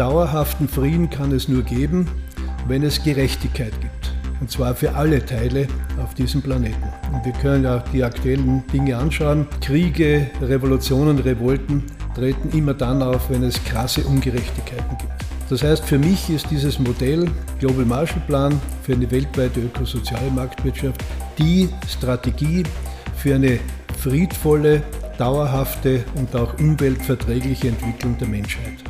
dauerhaften Frieden kann es nur geben, wenn es Gerechtigkeit gibt. Und zwar für alle Teile auf diesem Planeten. Und wir können auch die aktuellen Dinge anschauen. Kriege, Revolutionen, Revolten treten immer dann auf, wenn es krasse Ungerechtigkeiten gibt. Das heißt, für mich ist dieses Modell Global Marshall Plan für eine weltweite ökosoziale Marktwirtschaft die Strategie für eine friedvolle, dauerhafte und auch umweltverträgliche Entwicklung der Menschheit.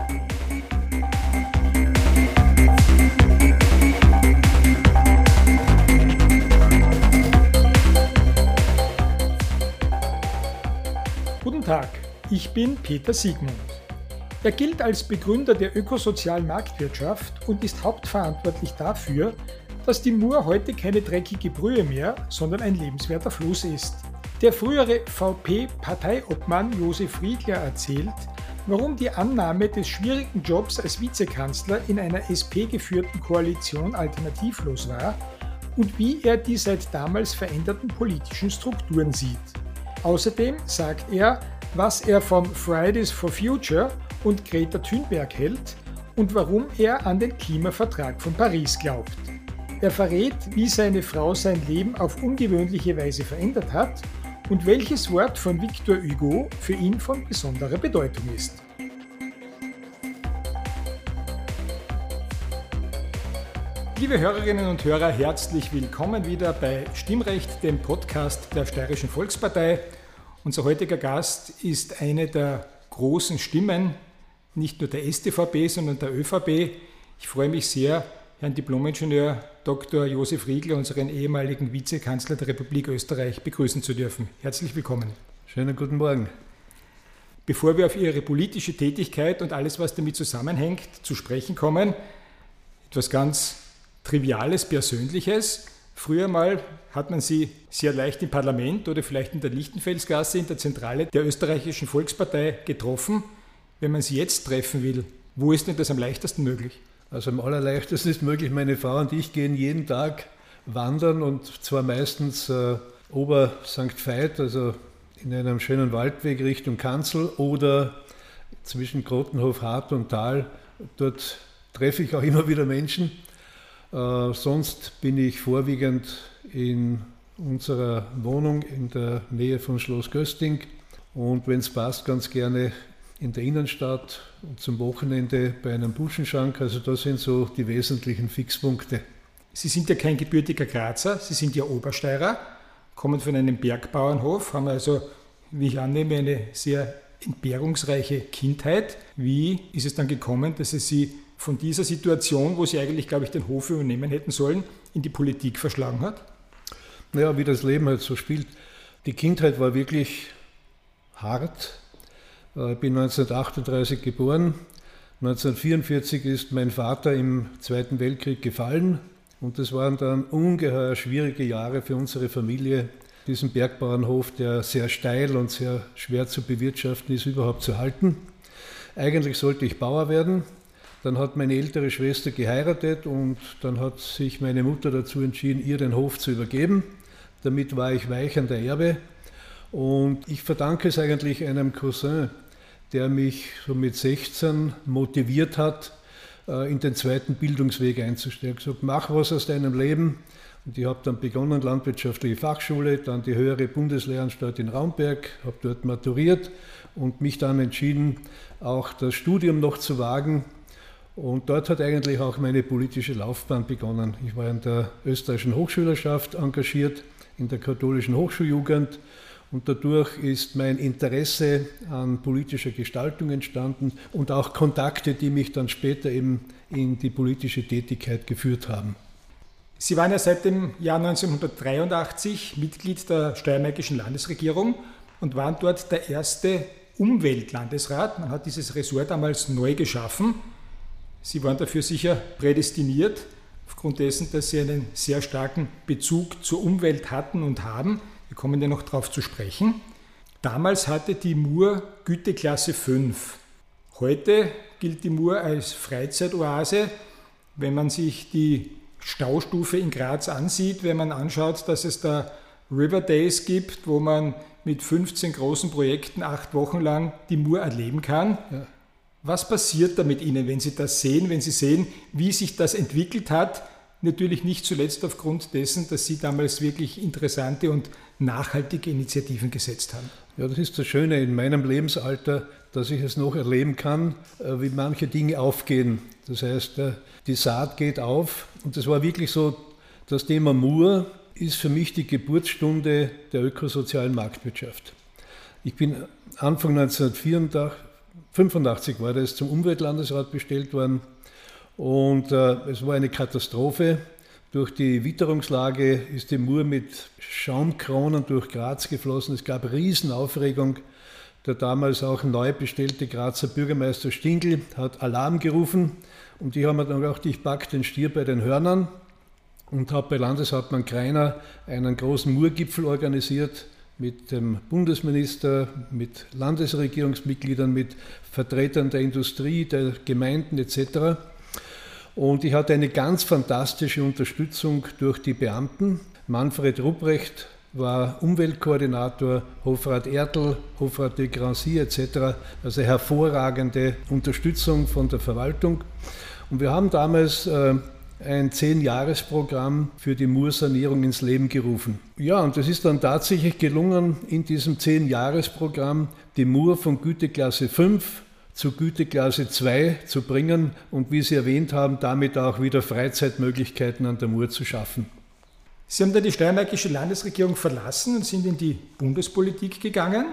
Tag, ich bin Peter Siegmund. Er gilt als Begründer der ökosozialen Marktwirtschaft und ist hauptverantwortlich dafür, dass die Mur heute keine dreckige Brühe mehr, sondern ein lebenswerter Fluss ist. Der frühere VP-Parteiobmann Josef Riegler erzählt, warum die Annahme des schwierigen Jobs als Vizekanzler in einer SP-geführten Koalition alternativlos war und wie er die seit damals veränderten politischen Strukturen sieht. Außerdem sagt er, was er von Fridays for Future und Greta Thunberg hält und warum er an den Klimavertrag von Paris glaubt. Er verrät, wie seine Frau sein Leben auf ungewöhnliche Weise verändert hat und welches Wort von Victor Hugo für ihn von besonderer Bedeutung ist. Liebe Hörerinnen und Hörer, herzlich willkommen wieder bei Stimmrecht, dem Podcast der Steirischen Volkspartei. Unser heutiger Gast ist eine der großen Stimmen nicht nur der STVP, sondern der ÖVP. Ich freue mich sehr, Herrn Diplomingenieur Dr. Josef Riegler, unseren ehemaligen Vizekanzler der Republik Österreich, begrüßen zu dürfen. Herzlich willkommen. Schönen guten Morgen. Bevor wir auf Ihre politische Tätigkeit und alles, was damit zusammenhängt, zu sprechen kommen, etwas ganz Triviales, Persönliches. Früher mal hat man Sie sehr leicht im Parlament oder vielleicht in der Lichtenfelsgasse in der Zentrale der österreichischen Volkspartei getroffen. Wenn man sie jetzt treffen will, wo ist denn das am leichtesten möglich? Also am allerleichtesten ist möglich, meine Frau und ich gehen jeden Tag wandern und zwar meistens äh, Ober St. Veit, also in einem schönen Waldweg Richtung Kanzel oder zwischen Grotenhof, Hart und Tal. Dort treffe ich auch immer wieder Menschen. Äh, sonst bin ich vorwiegend in unserer Wohnung in der Nähe von Schloss Gösting und wenn es passt, ganz gerne in der Innenstadt und zum Wochenende bei einem Buschenschank. Also das sind so die wesentlichen Fixpunkte. Sie sind ja kein gebürtiger Grazer, Sie sind ja Obersteirer, kommen von einem Bergbauernhof, haben also, wie ich annehme, eine sehr entbehrungsreiche Kindheit. Wie ist es dann gekommen, dass es Sie von dieser Situation, wo Sie eigentlich, glaube ich, den Hof übernehmen hätten sollen, in die Politik verschlagen hat? Naja, wie das Leben halt so spielt. Die Kindheit war wirklich hart, äh, ich bin 1938 geboren. 1944 ist mein Vater im Zweiten Weltkrieg gefallen und das waren dann ungeheuer schwierige Jahre für unsere Familie, diesen Bergbauernhof, der sehr steil und sehr schwer zu bewirtschaften ist, überhaupt zu halten. Eigentlich sollte ich Bauer werden. Dann hat meine ältere Schwester geheiratet und dann hat sich meine Mutter dazu entschieden, ihr den Hof zu übergeben. Damit war ich weich an der Erbe und ich verdanke es eigentlich einem Cousin, der mich so mit 16 motiviert hat, äh, in den zweiten Bildungsweg einzusteigen. Ich gesagt, mach was aus deinem Leben. Und ich habe dann begonnen, landwirtschaftliche Fachschule, dann die höhere Bundeslehranstalt in Raumberg, habe dort maturiert und mich dann entschieden, auch das Studium noch zu wagen. Und dort hat eigentlich auch meine politische Laufbahn begonnen. Ich war in der österreichischen Hochschülerschaft engagiert, in der katholischen Hochschuljugend und dadurch ist mein Interesse an politischer Gestaltung entstanden und auch Kontakte, die mich dann später eben in die politische Tätigkeit geführt haben. Sie waren ja seit dem Jahr 1983 Mitglied der Steiermärkischen Landesregierung und waren dort der erste Umweltlandesrat. Man hat dieses Ressort damals neu geschaffen. Sie waren dafür sicher prädestiniert, aufgrund dessen, dass Sie einen sehr starken Bezug zur Umwelt hatten und haben. Wir kommen ja noch darauf zu sprechen. Damals hatte die Mur Güteklasse 5. Heute gilt die Mur als Freizeitoase. Wenn man sich die Staustufe in Graz ansieht, wenn man anschaut, dass es da River Days gibt, wo man mit 15 großen Projekten acht Wochen lang die Mur erleben kann. Ja. Was passiert da mit Ihnen, wenn Sie das sehen, wenn Sie sehen, wie sich das entwickelt hat? Natürlich nicht zuletzt aufgrund dessen, dass Sie damals wirklich interessante und nachhaltige Initiativen gesetzt haben. Ja, das ist das Schöne in meinem Lebensalter, dass ich es noch erleben kann, äh, wie manche Dinge aufgehen. Das heißt, äh, die Saat geht auf und das war wirklich so, das Thema Mur ist für mich die Geburtsstunde der ökosozialen Marktwirtschaft. Ich bin Anfang 1985 war das zum Umweltlandesrat bestellt worden und äh, es war eine Katastrophe. Durch die Witterungslage ist die Mur mit Schaumkronen durch Graz geflossen. Es gab Riesenaufregung. Der damals auch neu bestellte Grazer Bürgermeister Stingl hat Alarm gerufen und die haben dann gedacht, ich pack den Stier bei den Hörnern und habe bei Landeshauptmann Kreiner einen großen Murgipfel organisiert mit dem Bundesminister, mit Landesregierungsmitgliedern, mit Vertretern der Industrie, der Gemeinden etc. Und ich hatte eine ganz fantastische Unterstützung durch die Beamten. Manfred Rupprecht war Umweltkoordinator, Hofrat Ertl, Hofrat de Grancy etc. Also hervorragende Unterstützung von der Verwaltung. Und wir haben damals äh, ein Zehn-Jahres-Programm für die Mursanierung ins Leben gerufen. Ja, und es ist dann tatsächlich gelungen, in diesem Zehn-Jahres-Programm die Mur von Güteklasse 5 zu Güteklasse 2 zu bringen und wie Sie erwähnt haben, damit auch wieder Freizeitmöglichkeiten an der Mur zu schaffen. Sie haben dann die steiermärkische Landesregierung verlassen und sind in die Bundespolitik gegangen.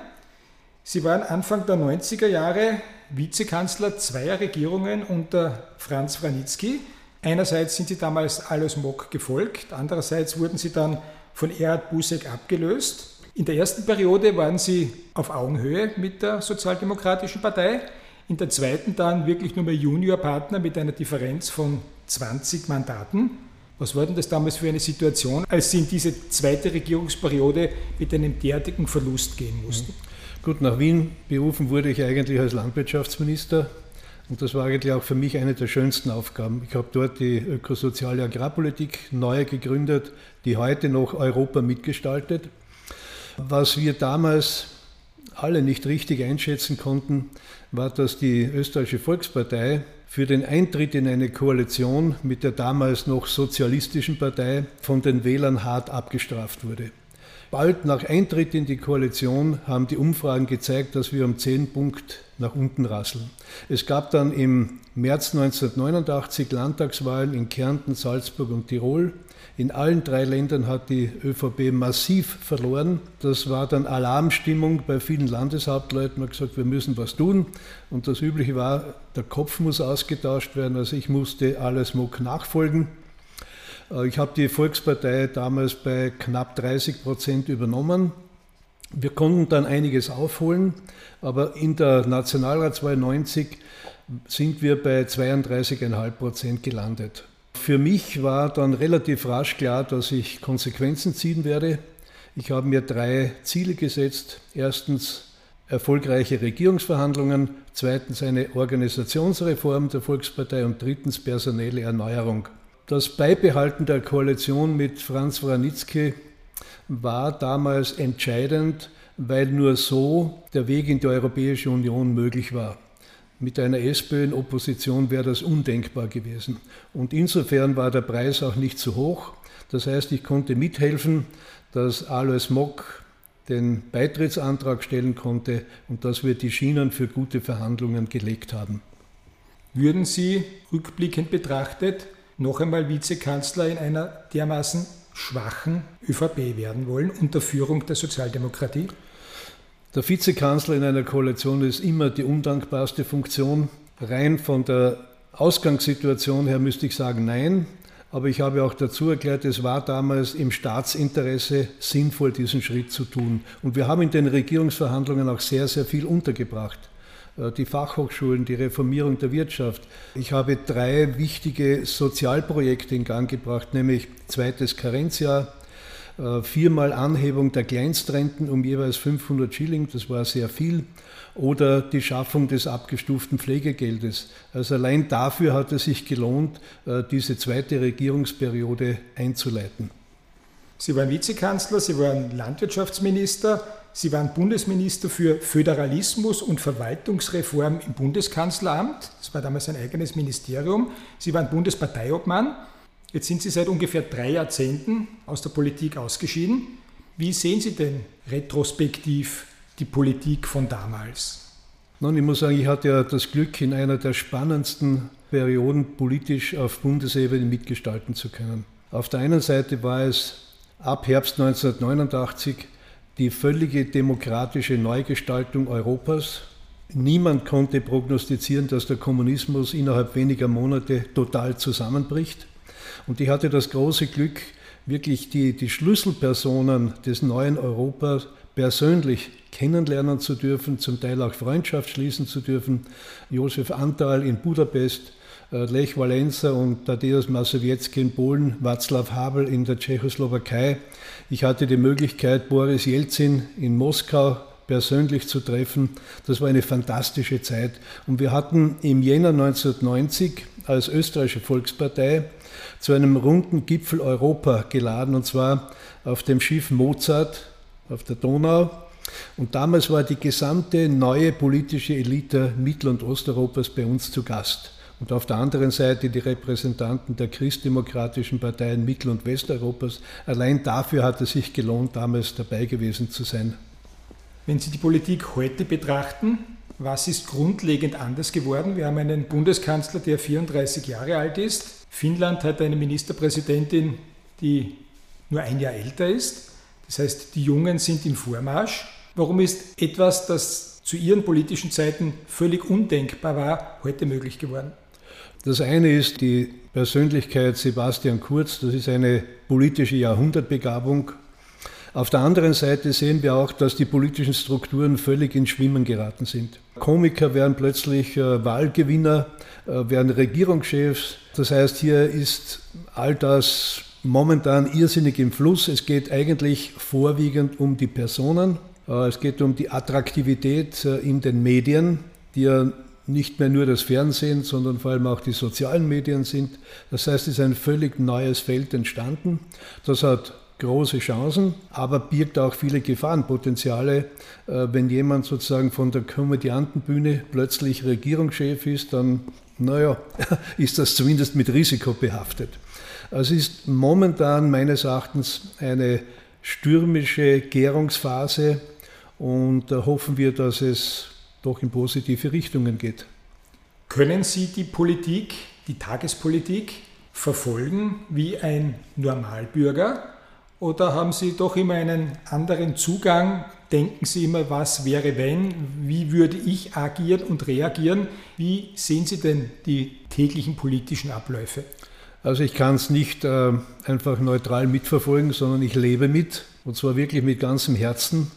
Sie waren Anfang der 90er Jahre Vizekanzler zweier Regierungen unter Franz Wranitzky. Einerseits sind Sie damals Alois Mock gefolgt, andererseits wurden Sie dann von Erhard Busek abgelöst. In der ersten Periode waren Sie auf Augenhöhe mit der Sozialdemokratischen Partei in der zweiten dann wirklich nur mehr Juniorpartner mit einer Differenz von 20 Mandaten. Was war denn das damals für eine Situation, als Sie in diese zweite Regierungsperiode mit einem derartigen Verlust gehen mussten? Gut, nach Wien berufen wurde ich eigentlich als Landwirtschaftsminister und das war eigentlich auch für mich eine der schönsten Aufgaben. Ich habe dort die ökosoziale Agrarpolitik neu gegründet, die heute noch Europa mitgestaltet. Was wir damals alle nicht richtig einschätzen konnten, war, dass die österreichische Volkspartei für den Eintritt in eine Koalition mit der damals noch sozialistischen Partei von den Wählern hart abgestraft wurde. Bald nach Eintritt in die Koalition haben die Umfragen gezeigt, dass wir um 10 Punkt nach unten rasseln. Es gab dann im März 1989 Landtagswahlen in Kärnten, Salzburg und Tirol. In allen drei Ländern hat die ÖVP massiv verloren. Das war dann Alarmstimmung bei vielen Landeshauptleuten. Man hat gesagt, wir müssen was tun. Und das Übliche war, der Kopf muss ausgetauscht werden. Also ich musste alles Mock nachfolgen. Äh, ich habe die Volkspartei damals bei knapp 30 Prozent übernommen. Wir konnten dann einiges aufholen, aber in der Nationalratswahl 90 sind wir bei 32,5 Prozent gelandet. Für mich war dann relativ rasch klar, dass ich Konsequenzen ziehen werde. Ich habe mir drei Ziele gesetzt. Erstens erfolgreiche Regierungsverhandlungen, zweitens eine Organisationsreform der Volkspartei und drittens personelle Erneuerung. Das Beibehalten der Koalition mit Franz Wranitzky war damals entscheidend, weil nur so der Weg in die Europäische Union möglich war. Mit einer SPÖ in Opposition wäre das undenkbar gewesen. Und insofern war der Preis auch nicht zu hoch. Das heißt, ich konnte mithelfen, dass Alois Mock den Beitrittsantrag stellen konnte und dass wir die Schienen für gute Verhandlungen gelegt haben. Würden Sie rückblickend betrachtet noch einmal Vizekanzler in einer dermaßen schwachen ÖVP werden wollen unter Führung der Sozialdemokratie? Der Vizekanzler in einer Koalition ist immer die undankbarste Funktion. Rein von der Ausgangssituation her müsste ich sagen, nein. Aber ich habe auch dazu erklärt, es war damals im Staatsinteresse sinnvoll, diesen Schritt zu tun. Und wir haben in den Regierungsverhandlungen auch sehr, sehr viel untergebracht. Äh, die Fachhochschulen, die Reformierung der Wirtschaft. Ich habe drei wichtige Sozialprojekte in Gang gebracht, nämlich zweites Karenzjahr, äh, viermal Anhebung der Kleinstrenten um jeweils 500 Schilling, das war sehr viel, oder die Schaffung des abgestuften Pflegegeldes. Also allein dafür hat es sich gelohnt, äh, diese zweite Regierungsperiode einzuleiten. Sie waren Vizekanzler, Sie waren Landwirtschaftsminister, Sie waren Bundesminister für Föderalismus und Verwaltungsreform im Bundeskanzleramt. Das war damals ein eigenes Ministerium. Sie waren Bundesparteiobmann. Jetzt sind Sie seit ungefähr drei Jahrzehnten aus der Politik ausgeschieden. Wie sehen Sie denn retrospektiv die Politik von damals? Nun, ich muss sagen, ich hatte ja das Glück, in einer der spannendsten Perioden politisch auf Bundesebene mitgestalten zu können. Auf der einen Seite war es ab Herbst 1989 die völlige demokratische Neugestaltung Europas. Niemand konnte prognostizieren, dass der Kommunismus innerhalb weniger Monate total zusammenbricht. Und ich hatte das große Glück, wirklich die, die Schlüsselpersonen des neuen Europas persönlich kennenlernen zu dürfen, zum Teil auch Freundschaft schließen zu dürfen. Josef Antal in Budapest, äh, Lech Walesa und Tadeusz Masowiecki in Polen, Václav Havel in der Tschechoslowakei. Ich hatte die Möglichkeit, Boris Jelzin in Moskau persönlich zu treffen. Das war eine fantastische Zeit. Und wir hatten im Jänner 1990 als österreichische Volkspartei zu einem runden Gipfel Europa geladen, und zwar auf dem Schiff Mozart auf der Donau. Und damals war die gesamte neue politische Elite Mittel- und Osteuropas bei uns zu Gast. Und auf der anderen Seite die Repräsentanten der christdemokratischen Parteien Mittel- und Westeuropas. Allein dafür hat es sich gelohnt, damals dabei gewesen zu sein. Wenn Sie die Politik heute betrachten, was ist grundlegend anders geworden? Wir haben einen Bundeskanzler, der 34 Jahre alt ist. Finnland hat eine Ministerpräsidentin, die nur ein Jahr älter ist. Das heißt, die Jungen sind im Vormarsch. Warum ist etwas, das zu ihren politischen Zeiten völlig undenkbar war, heute möglich geworden? Das eine ist die Persönlichkeit Sebastian Kurz, das ist eine politische Jahrhundertbegabung. Auf der anderen Seite sehen wir auch, dass die politischen Strukturen völlig ins Schwimmen geraten sind. Komiker werden plötzlich äh, Wahlgewinner, äh, werden Regierungschefs. Das heißt, hier ist all das momentan irrsinnig im Fluss. Es geht eigentlich vorwiegend um die Personen. Äh, es geht um die Attraktivität in den Medien, die ja nicht mehr nur das Fernsehen, sondern vor allem auch die sozialen Medien sind. Das heißt, es ist ein völlig neues Feld entstanden. Das hat große Chancen, aber birgt auch viele Gefahrenpotenziale. Äh, wenn jemand sozusagen von der Komödiantenbühne plötzlich Regierungschef ist, dann, naja, ist das zumindest mit Risiko behaftet. Also es ist momentan meines Erachtens eine stürmische Gärungsphase und da hoffen wir, dass es doch in positive Richtungen geht. Können Sie die Politik, die Tagespolitik verfolgen wie ein Normalbürger oder haben Sie doch immer einen anderen Zugang? Denken Sie immer, was wäre wenn? Wie würde ich agieren und reagieren? Wie sehen Sie denn die täglichen politischen Abläufe? Also ich kann es nicht äh, einfach neutral mitverfolgen, sondern ich lebe mit und zwar wirklich mit ganzem Herzen.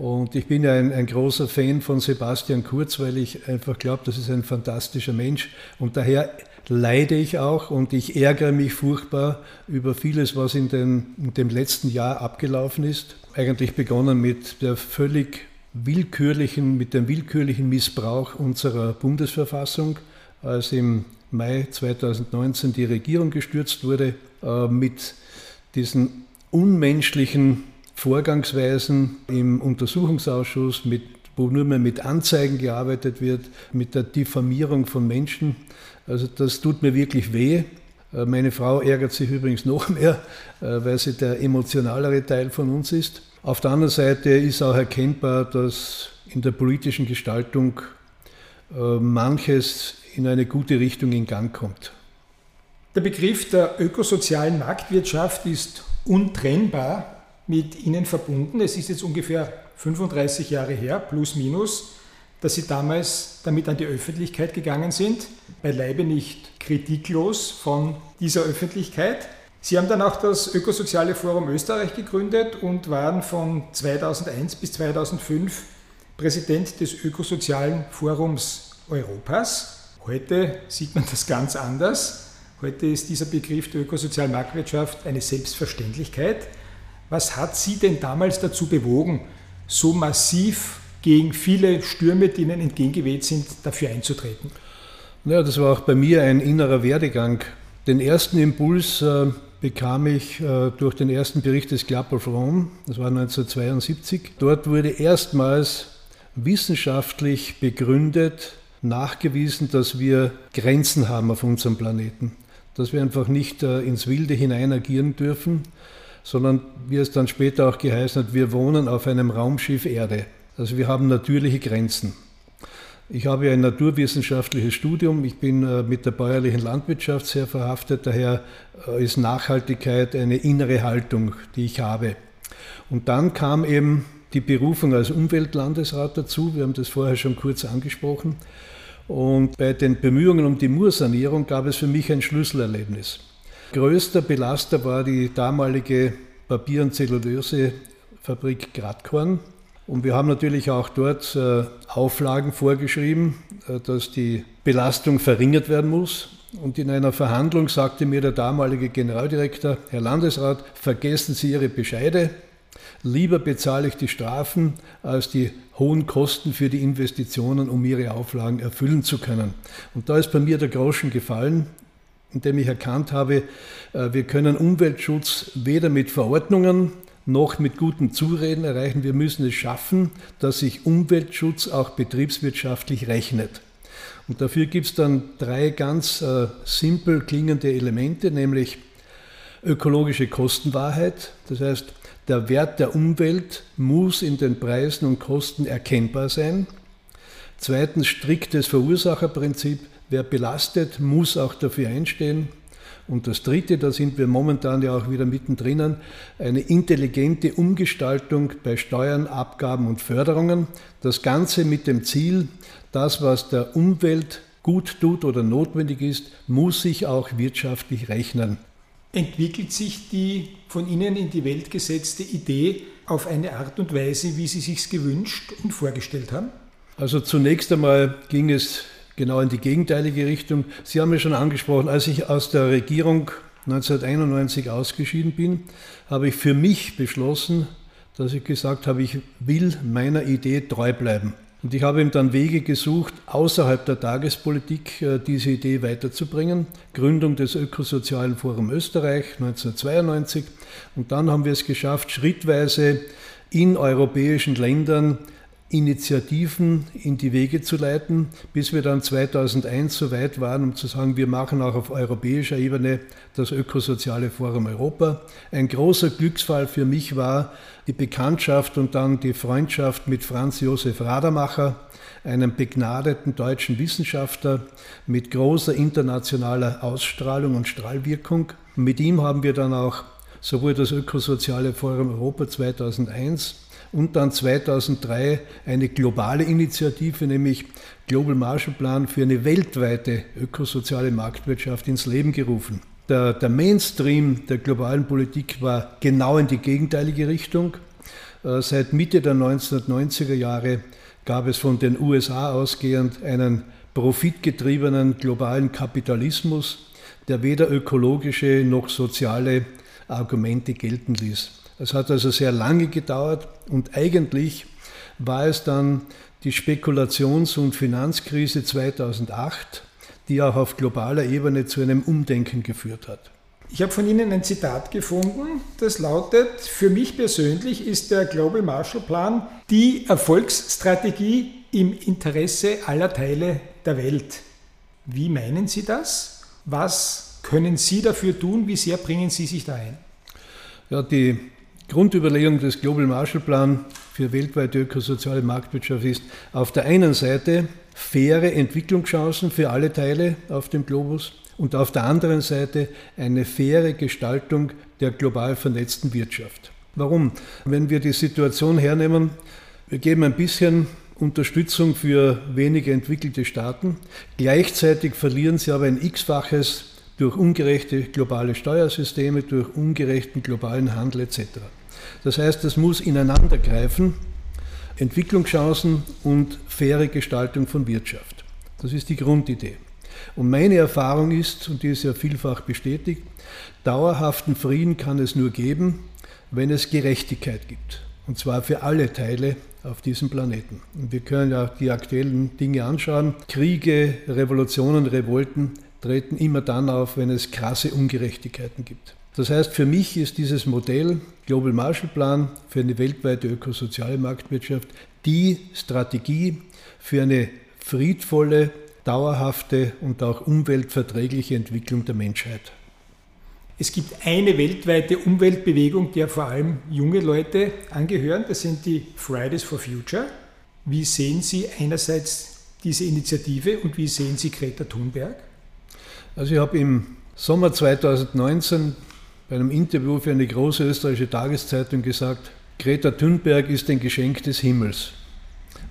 Und ich bin ja ein, ein, großer Fan von Sebastian Kurz, weil ich einfach glaube, das ist ein fantastischer Mensch. Und daher leide ich auch und ich ärgere mich furchtbar über vieles, was in, den, in dem letzten Jahr abgelaufen ist. Eigentlich begonnen mit der völlig willkürlichen, mit dem willkürlichen Missbrauch unserer Bundesverfassung, als im Mai 2019 die Regierung gestürzt wurde, äh, mit diesen unmenschlichen Vorgangsweisen im Untersuchungsausschuss, mit, wo nur mehr mit Anzeigen gearbeitet wird, mit der Diffamierung von Menschen. Also das tut mir wirklich weh. Äh, meine Frau ärgert sich übrigens noch mehr, äh, weil sie der emotionalere Teil von uns ist. Auf der anderen Seite ist auch erkennbar, dass in der politischen Gestaltung manches in eine gute Richtung in Gang kommt. Der Begriff der ökosozialen Marktwirtschaft ist untrennbar mit Ihnen verbunden. Es ist jetzt ungefähr 35 Jahre her, plus minus, dass Sie damals damit an die Öffentlichkeit gegangen sind, beileibe nicht kritiklos von dieser Öffentlichkeit. Sie haben dann auch das Ökosoziale Forum Österreich gegründet und waren von 2001 bis 2005 Präsident des Ökosozialen Forums Europas. Heute sieht man das ganz anders. Heute ist dieser Begriff der ökosozialen Marktwirtschaft eine Selbstverständlichkeit. Was hat Sie denn damals dazu bewogen, so massiv gegen viele Stürme, die Ihnen entgegengeweht sind, dafür einzutreten? Ja, das war auch bei mir ein innerer Werdegang. Den ersten Impuls äh, bekam ich äh, durch den ersten Bericht des Club of Rome, das war 1972. Dort wurde erstmals wissenschaftlich begründet, nachgewiesen, dass wir Grenzen haben auf unserem Planeten. Dass wir einfach nicht äh, ins Wilde hinein agieren dürfen, sondern wie es dann später auch geheißen hat, wir wohnen auf einem Raumschiff Erde. Also wir haben natürliche Grenzen. Ich habe ein naturwissenschaftliches Studium. Ich bin äh, mit der bäuerlichen Landwirtschaft sehr verhaftet. Daher äh, ist Nachhaltigkeit eine innere Haltung, die ich habe. Und dann kam eben die Berufung als Umweltlandesrat dazu. Wir haben das vorher schon kurz angesprochen. Und bei den Bemühungen um die Mursanierung gab es für mich ein Schlüsselerlebnis. Größter Belaster war die damalige Papier- und Zellulosefabrik Gradkorn. Und wir haben natürlich auch dort äh, Auflagen vorgeschrieben, äh, dass die Belastung verringert werden muss. Und in einer Verhandlung sagte mir der damalige Generaldirektor, Herr Landesrat, vergessen Sie Ihre Bescheide. Lieber bezahle ich die Strafen als die hohen Kosten für die Investitionen, um Ihre Auflagen erfüllen zu können. Und da ist bei mir der Groschen gefallen, indem ich erkannt habe, äh, wir können Umweltschutz weder mit Verordnungen noch mit gutem Zureden erreichen. Wir müssen es schaffen, dass sich Umweltschutz auch betriebswirtschaftlich rechnet. Und dafür gibt es dann drei ganz äh, simpel klingende Elemente, nämlich ökologische Kostenwahrheit. Das heißt, der Wert der Umwelt muss in den Preisen und Kosten erkennbar sein. Zweitens striktes Verursacherprinzip. Wer belastet, muss auch dafür einstehen. Und das Dritte, da sind wir momentan ja auch wieder mittendrin, eine intelligente Umgestaltung bei Steuern, Abgaben und Förderungen. Das Ganze mit dem Ziel, das, was der Umwelt gut tut oder notwendig ist, muss sich auch wirtschaftlich rechnen. Entwickelt sich die von Ihnen in die Welt gesetzte Idee auf eine Art und Weise, wie Sie sich gewünscht und vorgestellt haben? Also zunächst einmal ging es genau in die gegenteilige Richtung. Sie haben ja schon angesprochen, als ich aus der Regierung 1991 ausgeschieden bin, habe ich für mich beschlossen, dass ich gesagt habe, ich will meiner Idee treu bleiben. Und ich habe ihm dann Wege gesucht, außerhalb der Tagespolitik äh, diese Idee weiterzubringen. Gründung des Ökosozialen Forum Österreich 1992. Und dann haben wir es geschafft, schrittweise in europäischen Ländern Initiativen in die Wege zu leiten, bis wir dann 2001 so weit waren, um zu sagen, wir machen auch auf europäischer Ebene das Ökosoziale Forum Europa. Ein großer Glücksfall für mich war die Bekanntschaft und dann die Freundschaft mit Franz Josef Radermacher, einem begnadeten deutschen Wissenschaftler mit großer internationaler Ausstrahlung und Strahlwirkung. Mit ihm haben wir dann auch sowohl das Ökosoziale Forum Europa 2001 und dann 2003 eine globale Initiative, nämlich Global Marshall Plan für eine weltweite ökosoziale Marktwirtschaft ins Leben gerufen. Der, der Mainstream der globalen Politik war genau in die gegenteilige Richtung. Äh, seit Mitte der 1990er Jahre gab es von den USA ausgehend einen profitgetriebenen globalen Kapitalismus, der weder ökologische noch soziale Argumente gelten ließ. Es hat also sehr lange gedauert und eigentlich war es dann die Spekulations- und Finanzkrise 2008, die auch auf globaler Ebene zu einem Umdenken geführt hat. Ich habe von Ihnen ein Zitat gefunden, das lautet, für mich persönlich ist der Global Marshall Plan die Erfolgsstrategie im Interesse aller Teile der Welt. Wie meinen Sie das? Was können Sie dafür tun? Wie sehr bringen Sie sich da ein? Ja, die Grundüberlegung des Global Marshall Plan für weltweite ökosoziale Marktwirtschaft ist auf der einen Seite faire Entwicklungschancen für alle Teile auf dem Globus und auf der anderen Seite eine faire Gestaltung der global vernetzten Wirtschaft. Warum? Wenn wir die Situation hernehmen, wir geben ein bisschen Unterstützung für wenige entwickelte Staaten. Gleichzeitig verlieren sie aber ein x-faches durch ungerechte globale Steuersysteme, durch ungerechten globalen Handel etc. Das heißt, es muss ineinandergreifen, Entwicklungschancen und faire Gestaltung von Wirtschaft. Das ist die Grundidee. Und meine Erfahrung ist, und die ist ja vielfach bestätigt, dauerhaften Frieden kann es nur geben, wenn es Gerechtigkeit gibt. Und zwar für alle Teile auf diesem Planeten. Und wir können ja die aktuellen Dinge anschauen. Kriege, Revolutionen, Revolten treten immer dann auf, wenn es krasse Ungerechtigkeiten gibt. Das heißt, für mich ist dieses Modell Global Marshall Plan für eine weltweite ökosoziale Marktwirtschaft die Strategie für eine friedvolle, dauerhafte und auch umweltverträgliche Entwicklung der Menschheit. Es gibt eine weltweite Umweltbewegung, der vor allem junge Leute angehören. Das sind die Fridays for Future. Wie sehen Sie einerseits diese Initiative und wie sehen Sie Greta Thunberg? Also ich habe im Sommer 2019 bei einem Interview für eine große österreichische Tageszeitung gesagt, Greta Thunberg ist ein Geschenk des Himmels.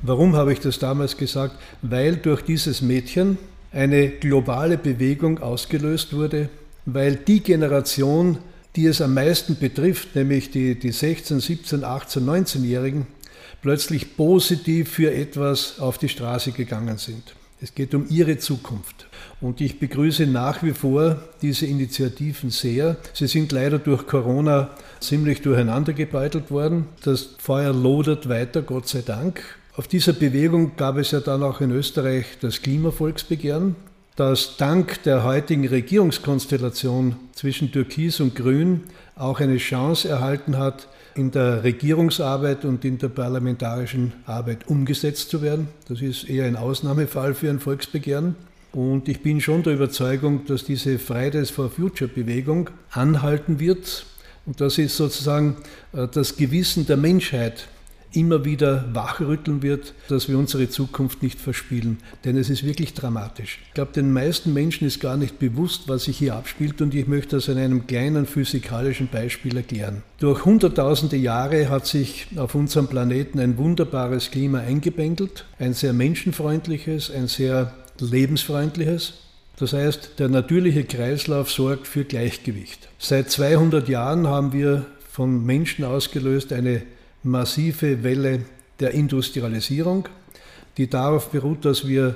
Warum habe ich das damals gesagt? Weil durch dieses Mädchen eine globale Bewegung ausgelöst wurde, weil die Generation, die es am meisten betrifft, nämlich die, die 16, 17, 18, 19-Jährigen, plötzlich positiv für etwas auf die Straße gegangen sind. Es geht um ihre Zukunft. Und ich begrüße nach wie vor diese Initiativen sehr. Sie sind leider durch Corona ziemlich durcheinander gebeutelt worden. Das Feuer lodert weiter, Gott sei Dank. Auf dieser Bewegung gab es ja dann auch in Österreich das Klimavolksbegehren dass dank der heutigen Regierungskonstellation zwischen Türkis und Grün auch eine Chance erhalten hat, in der Regierungsarbeit und in der parlamentarischen Arbeit umgesetzt zu werden. Das ist eher ein Ausnahmefall für ein Volksbegehren. Und ich bin schon der Überzeugung, dass diese Fridays for Future Bewegung anhalten wird. Und das ist sozusagen äh, das Gewissen der Menschheit immer wieder wachrütteln wird, dass wir unsere Zukunft nicht verspielen. Denn es ist wirklich dramatisch. Ich glaube, den meisten Menschen ist gar nicht bewusst, was sich hier abspielt und ich möchte das an einem kleinen physikalischen Beispiel erklären. Durch hunderttausende Jahre hat sich auf unserem Planeten ein wunderbares Klima eingependelt, ein sehr menschenfreundliches, ein sehr lebensfreundliches. Das heißt, der natürliche Kreislauf sorgt für Gleichgewicht. Seit 200 Jahren haben wir von Menschen ausgelöst eine massive Welle der Industrialisierung, die darauf beruht, dass wir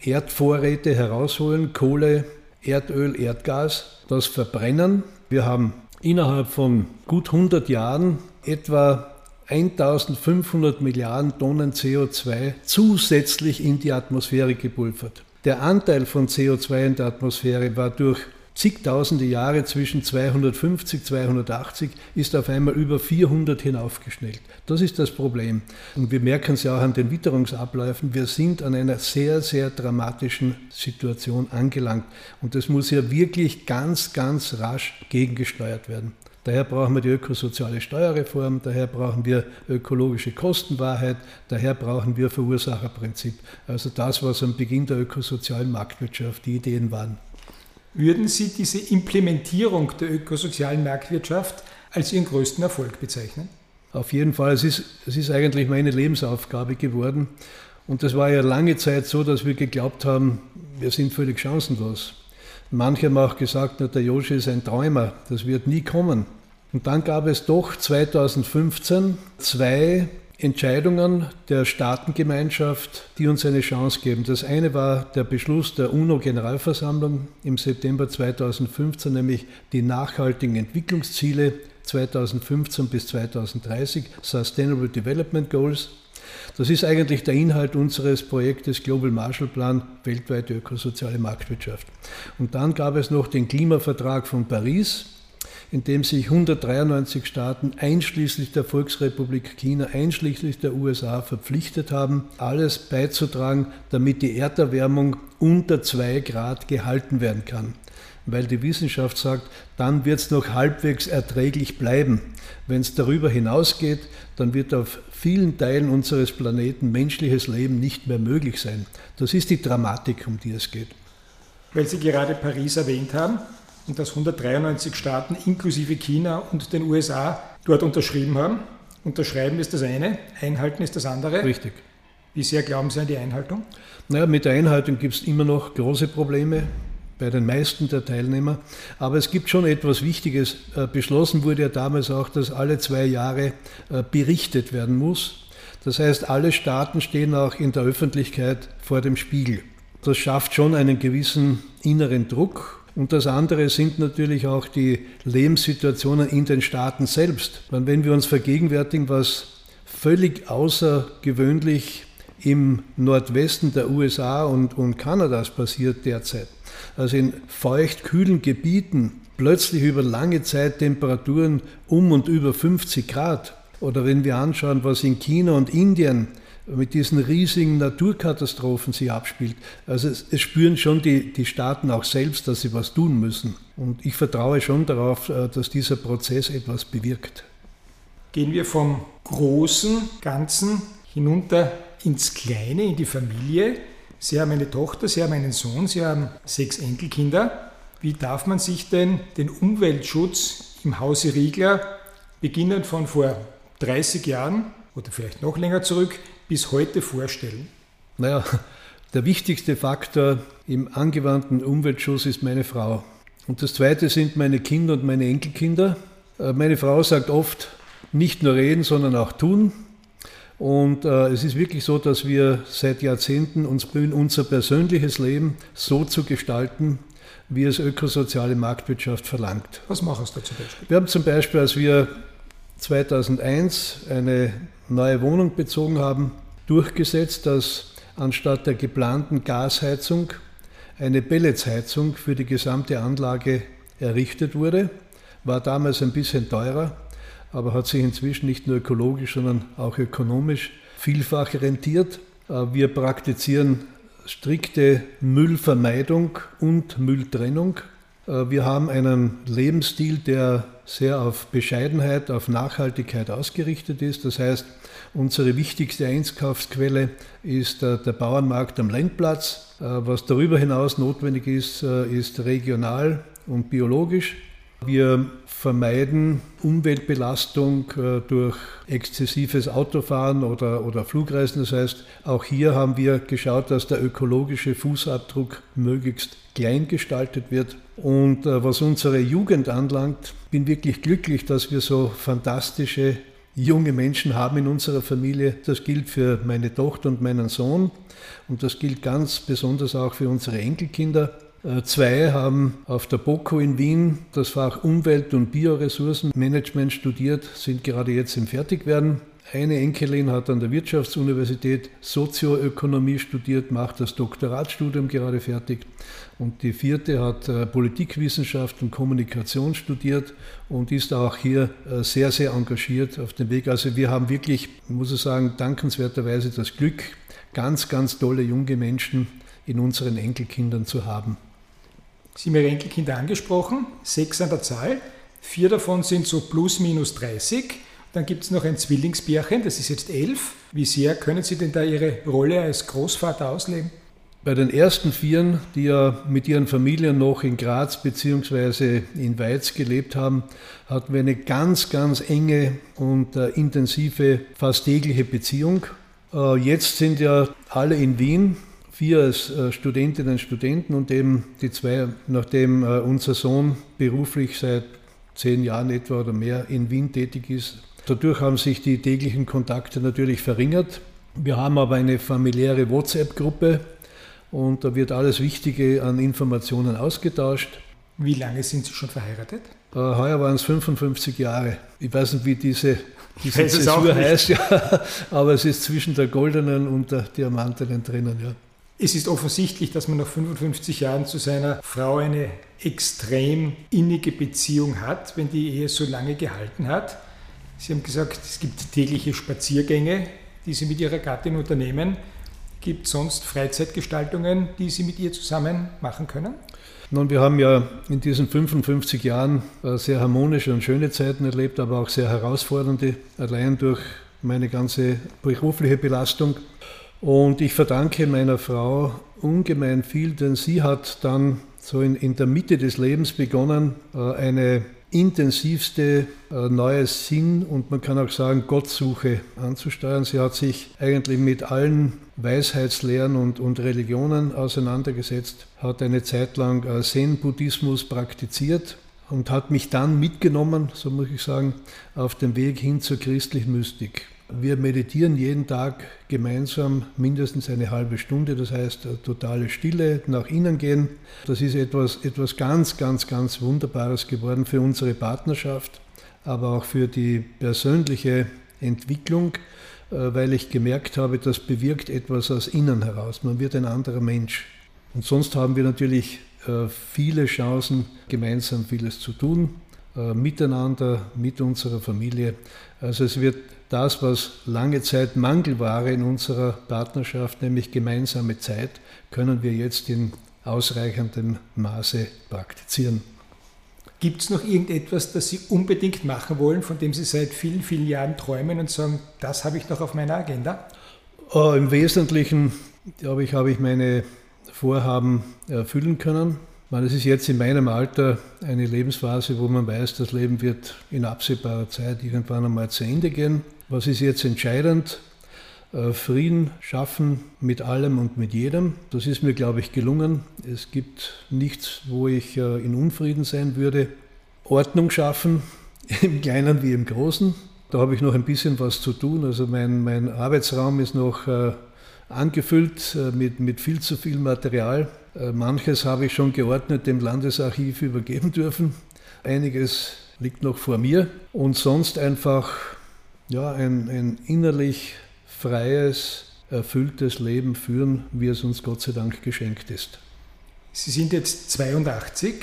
Erdvorräte herausholen, Kohle, Erdöl, Erdgas, das verbrennen. Wir haben innerhalb von gut 100 Jahren etwa 1500 Milliarden Tonnen CO2 zusätzlich in die Atmosphäre gepulvert. Der Anteil von CO2 in der Atmosphäre war durch zigtausende Jahre zwischen 250, 280 ist auf einmal über 400 hinaufgeschnellt. Das ist das Problem. Und wir merken es ja auch an den Witterungsabläufen. Wir sind an einer sehr, sehr dramatischen Situation angelangt. Und das muss ja wirklich ganz, ganz rasch gegengesteuert werden. Daher brauchen wir die ökosoziale Steuerreform, daher brauchen wir ökologische Kostenwahrheit, daher brauchen wir Verursacherprinzip. Also das, was am Beginn der ökosozialen Marktwirtschaft die Ideen waren. Würden Sie diese Implementierung der ökosozialen Marktwirtschaft als Ihren größten Erfolg bezeichnen? Auf jeden Fall. Es ist, es ist eigentlich meine Lebensaufgabe geworden. Und das war ja lange Zeit so, dass wir geglaubt haben, wir sind völlig chancenlos. Manche haben auch gesagt, na, der Joshi ist ein Träumer, das wird nie kommen. Und dann gab es doch 2015 zwei Entscheidungen der Staatengemeinschaft, die uns eine Chance geben. Das eine war der Beschluss der UNO-Generalversammlung im September 2015, nämlich die nachhaltigen Entwicklungsziele 2015 bis 2030, Sustainable Development Goals. Das ist eigentlich der Inhalt unseres Projektes Global Marshall Plan, weltweite ökosoziale Marktwirtschaft. Und dann gab es noch den Klimavertrag von Paris, in dem sich 193 Staaten einschließlich der Volksrepublik China, einschließlich der USA verpflichtet haben, alles beizutragen, damit die Erderwärmung unter 2 Grad gehalten werden kann. Weil die Wissenschaft sagt, dann wird es noch halbwegs erträglich bleiben. Wenn es darüber hinausgeht, dann wird auf vielen Teilen unseres Planeten menschliches Leben nicht mehr möglich sein. Das ist die Dramatik, um die es geht. Weil Sie gerade Paris erwähnt haben, und dass 193 Staaten inklusive China und den USA dort unterschrieben haben. Unterschreiben ist das eine, einhalten ist das andere. Richtig. Wie sehr glauben Sie an die Einhaltung? Naja, mit der Einhaltung gibt es immer noch große Probleme bei den meisten der Teilnehmer. Aber es gibt schon etwas Wichtiges. Äh, beschlossen wurde ja damals auch, dass alle zwei Jahre äh, berichtet werden muss. Das heißt, alle Staaten stehen auch in der Öffentlichkeit vor dem Spiegel. Das schafft schon einen gewissen inneren Druck. Und das andere sind natürlich auch die Lebenssituationen in den Staaten selbst. Wenn wir uns vergegenwärtigen, was völlig außergewöhnlich im Nordwesten der USA und, und Kanadas passiert derzeit. Also in feucht-kühlen Gebieten plötzlich über lange Zeit Temperaturen um und über 50 Grad. Oder wenn wir anschauen, was in China und Indien mit diesen riesigen Naturkatastrophen sich abspielt. Also es, es, spüren schon die, die Staaten auch selbst, dass sie was tun müssen. Und ich vertraue schon darauf, äh, dass dieser Prozess etwas bewirkt. Gehen wir vom großen Ganzen hinunter ins Kleine, in die Familie. Sie haben eine Tochter, Sie haben einen Sohn, Sie haben sechs Enkelkinder. Wie darf man sich denn den Umweltschutz im Hause Riegler, beginnend von vor 30 Jahren oder vielleicht noch länger zurück, bis heute vorstellen? Naja, der wichtigste Faktor im angewandten Umweltschutz ist meine Frau. Und das zweite sind meine Kinder und meine Enkelkinder. Äh, meine Frau sagt oft, nicht nur reden, sondern auch tun. Und äh, es ist wirklich so, dass wir seit Jahrzehnten uns bemühen, unser persönliches Leben so zu gestalten, wie es ökosoziale Marktwirtschaft verlangt. Was machen Sie da zum Beispiel? Wir haben zum Beispiel, als wir 2001 eine neue Wohnung bezogen haben, durchgesetzt, dass anstatt der geplanten Gasheizung eine Pelletsheizung für die gesamte Anlage errichtet wurde. War damals ein bisschen teurer, aber hat sich inzwischen nicht nur ökologisch, sondern auch ökonomisch vielfach rentiert. Äh, wir praktizieren strikte Müllvermeidung und Mülltrennung. Äh, wir haben einen Lebensstil, der sehr auf Bescheidenheit, auf Nachhaltigkeit ausgerichtet ist. Das heißt, unsere wichtigste Einkaufsquelle ist äh, der Bauernmarkt am Lendplatz. Was darüber hinaus notwendig ist, ist regional und biologisch. Wir vermeiden Umweltbelastung äh, durch exzessives Autofahren oder, oder Flugreisen. Das heißt, auch hier haben wir geschaut, dass der ökologische Fußabdruck möglichst klein gestaltet wird. Und äh, was unsere Jugend anlangt, bin wirklich glücklich, dass wir so fantastische junge Menschen haben in unserer Familie. Das gilt für meine Tochter und meinen Sohn und das gilt ganz besonders auch für unsere Enkelkinder. Äh, zwei haben auf der BOKU in Wien das Fach Umwelt- und Bioressourcenmanagement studiert, sind gerade jetzt im Fertigwerden. Eine Enkelin hat an der Wirtschaftsuniversität Sozioökonomie studiert, macht das Doktoratstudium gerade fertig. Und die vierte hat äh, Politikwissenschaft und Kommunikation studiert und ist auch hier äh, sehr, sehr engagiert auf dem Weg. Also wir haben wirklich, muss ich sagen, dankenswerterweise das Glück, ganz, ganz tolle junge Menschen in unseren Enkelkindern zu haben. Sie haben Ihre Enkelkinder angesprochen, sechs an der Zahl. Vier davon sind so plus minus 30. Dann gibt es noch ein Zwillingspärchen, das ist jetzt elf. Wie sehr können Sie denn da Ihre Rolle als Großvater ausleben? Bei den ersten Vieren, die ja mit ihren Familien noch in Graz bzw. in Weiz gelebt haben, hatten wir eine ganz, ganz enge und äh, intensive, fast tägliche Beziehung. Äh, jetzt sind ja alle in Wien vier als äh, Studentinnen und Studenten und eben die zwei, nachdem äh, unser Sohn beruflich seit zehn Jahren etwa oder mehr in Wien tätig ist. Dadurch haben sich die täglichen Kontakte natürlich verringert. Wir haben aber eine familiäre WhatsApp-Gruppe und da wird alles Wichtige an Informationen ausgetauscht. Wie lange sind Sie schon verheiratet? Äh, heuer waren es 55 Jahre. Ich weiß nicht, wie diese, diese Zäsur heißt, ja, aber es ist zwischen der goldenen und der diamantenen drinnen. Ja. Es ist offensichtlich, dass man nach 55 Jahren zu seiner Frau eine extrem innige Beziehung hat, wenn die Ehe so lange gehalten hat. Sie haben gesagt, es gibt tägliche Spaziergänge, die Sie mit Ihrer Gattin unternehmen. Gibt es sonst Freizeitgestaltungen, die Sie mit ihr zusammen machen können? Nun, wir haben ja in diesen 55 Jahren äh, sehr harmonische und schöne Zeiten erlebt, aber auch sehr herausfordernde, allein durch meine ganze berufliche Belastung. Und ich verdanke meiner Frau ungemein viel, denn sie hat dann so in, in der Mitte des Lebens begonnen, äh, eine intensivste äh, neue Sinn und man kann auch sagen Gottsuche anzusteuern. Sie hat sich eigentlich mit allen Weisheitslehren und, und Religionen auseinandergesetzt, hat eine Zeit lang äh, Zen-Buddhismus praktiziert und hat mich dann mitgenommen, so muss ich sagen, auf dem Weg hin zur christlichen Mystik. Wir meditieren jeden Tag gemeinsam mindestens eine halbe Stunde, das heißt äh, totale Stille, nach innen gehen. Das ist etwas, etwas ganz, ganz, ganz Wunderbares geworden für unsere Partnerschaft, aber auch für die persönliche Entwicklung, äh, weil ich gemerkt habe, das bewirkt etwas aus innen heraus. Man wird ein anderer Mensch. Und sonst haben wir natürlich äh, viele Chancen, gemeinsam vieles zu tun, miteinander, mit unserer Familie. Also es wird das, was lange Zeit Mangelware in unserer Partnerschaft, nämlich gemeinsame Zeit, können wir jetzt in ausreichendem Maße praktizieren. Gibt es noch irgendetwas, das Sie unbedingt machen wollen, von dem Sie seit vielen, vielen Jahren träumen und sagen, das habe ich noch auf meiner Agenda? Oh, Im Wesentlichen, glaube ich, habe ich meine Vorhaben erfüllen können. Man, es ist jetzt in meinem Alter eine Lebensphase, wo man weiß, das Leben wird in absehbarer Zeit irgendwann einmal zu Ende gehen. Was ist jetzt entscheidend? Äh, Frieden schaffen mit allem und mit jedem. Das ist mir, glaube ich, gelungen. Es gibt nichts, wo ich äh, in Unfrieden sein würde. Ordnung schaffen, im Kleinen wie im Großen. Da habe ich noch ein bisschen was zu tun. Also mein, mein Arbeitsraum ist noch äh, angefüllt mit, mit viel zu viel Material. Manches habe ich schon geordnet dem Landesarchiv übergeben dürfen. Einiges liegt noch vor mir. Und sonst einfach ja, ein, ein innerlich freies, erfülltes Leben führen, wie es uns Gott sei Dank geschenkt ist. Sie sind jetzt 82.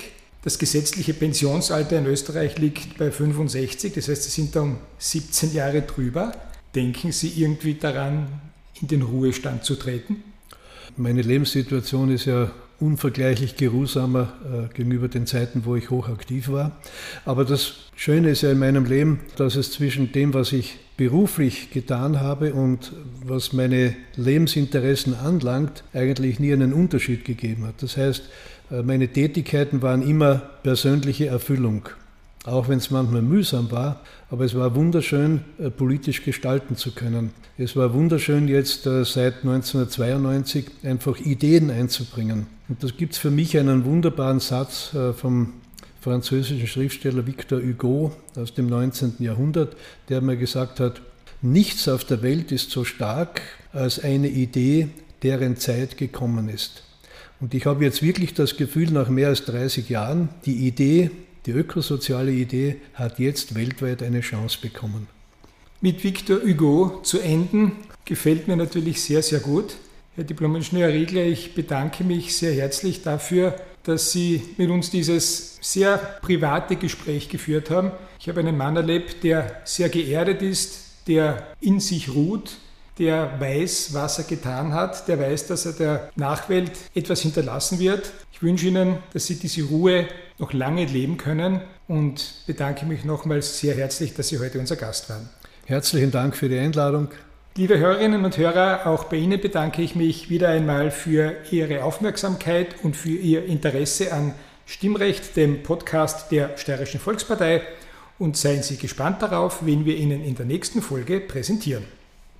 Das gesetzliche Pensionsalter in Österreich liegt bei 65, das heißt, Sie sind dann 17 Jahre drüber. Denken Sie irgendwie daran, in den Ruhestand zu treten? Meine Lebenssituation ist ja unvergleichlich geruhsamer äh, gegenüber den Zeiten, wo ich hochaktiv war. Aber das Schöne ist ja in meinem Leben, dass es zwischen dem, was ich beruflich getan habe und was meine Lebensinteressen anlangt, eigentlich nie einen Unterschied gegeben hat. Das heißt, äh, meine Tätigkeiten waren immer persönliche Erfüllung auch wenn es manchmal mühsam war, aber es war wunderschön, äh, politisch gestalten zu können. Es war wunderschön, jetzt äh, seit 1992 einfach Ideen einzubringen. Und das gibt es für mich einen wunderbaren Satz äh, vom französischen Schriftsteller Victor Hugo aus dem 19. Jahrhundert, der mir gesagt hat, nichts auf der Welt ist so stark als eine Idee, deren Zeit gekommen ist. Und ich habe jetzt wirklich das Gefühl, nach mehr als 30 Jahren, die Idee, die ökosoziale Idee hat jetzt weltweit eine Chance bekommen. Mit Victor Hugo zu enden gefällt mir natürlich sehr, sehr gut. Herr Diplom-Ingenieur Riegler, ich bedanke mich sehr herzlich dafür, dass Sie mit uns dieses sehr private Gespräch geführt haben. Ich habe einen Mann erlebt, der sehr geerdet ist, der in sich ruht, der weiß, was er getan hat, der weiß, dass er der Nachwelt etwas hinterlassen wird. Ich wünsche Ihnen, dass Sie diese Ruhe noch lange leben können und bedanke mich nochmals sehr herzlich, dass Sie heute unser Gast waren. Herzlichen Dank für die Einladung. Liebe Hörerinnen und Hörer, auch bei Ihnen bedanke ich mich wieder einmal für Ihre Aufmerksamkeit und für Ihr Interesse an Stimmrecht, dem Podcast der Steirischen Volkspartei. Und seien Sie gespannt darauf, wen wir Ihnen in der nächsten Folge präsentieren.